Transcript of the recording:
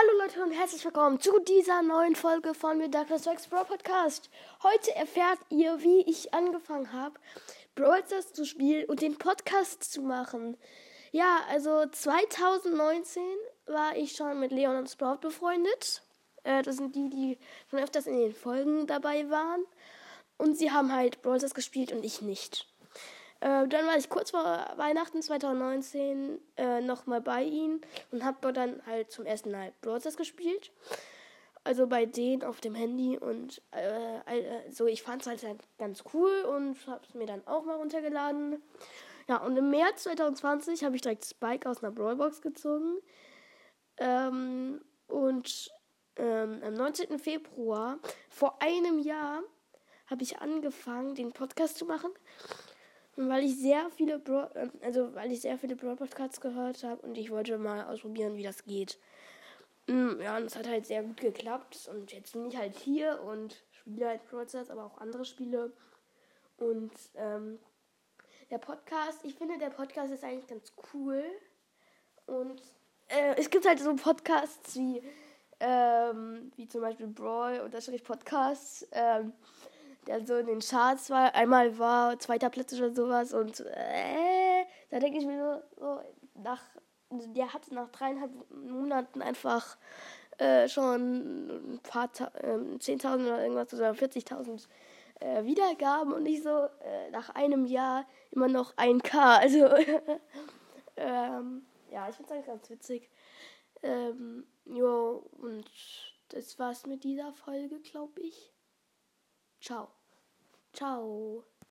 Hallo Leute und herzlich willkommen zu dieser neuen Folge von mir Douglas Rex Brawl Podcast. Heute erfährt ihr, wie ich angefangen habe, Brawl Stars zu spielen und den Podcast zu machen. Ja, also 2019 war ich schon mit Leon und Sprout befreundet. Äh, das sind die, die schon öfters in den Folgen dabei waren. Und sie haben halt Brawl Stars gespielt und ich nicht. Äh, dann war ich kurz vor Weihnachten 2019 äh, nochmal bei ihnen und habe dann halt zum ersten Mal Brawl Stars gespielt. Also bei denen auf dem Handy und äh, so, ich fand es halt, halt ganz cool und habe es mir dann auch mal runtergeladen. Ja, und im März 2020 habe ich direkt Spike aus einer Brawlbox gezogen. Ähm, und ähm, am 19. Februar, vor einem Jahr, habe ich angefangen, den Podcast zu machen weil ich sehr viele Bro ähm, also weil ich sehr viele Broad Podcasts gehört habe und ich wollte mal ausprobieren, wie das geht. Mm, ja, und es hat halt sehr gut geklappt und jetzt bin ich halt hier und spiele halt Broadcast, aber auch andere Spiele. Und ähm, der Podcast, ich finde, der Podcast ist eigentlich ganz cool. Und äh, es gibt halt so Podcasts wie, ähm, wie zum Beispiel Brawl oder Podcasts. Ähm, der so in den Charts war. Einmal war zweiter Platz oder sowas und äh, da denke ich mir so, so, nach, der hat nach dreieinhalb Monaten einfach äh, schon ein paar, äh, 10.000 oder irgendwas oder 40.000 äh, Wiedergaben und nicht so äh, nach einem Jahr immer noch 1K. Also, ähm, ja, ich finde es eigentlich ganz witzig. Ähm, jo, und das war's mit dieser Folge, glaube ich. Ciao. khẩu.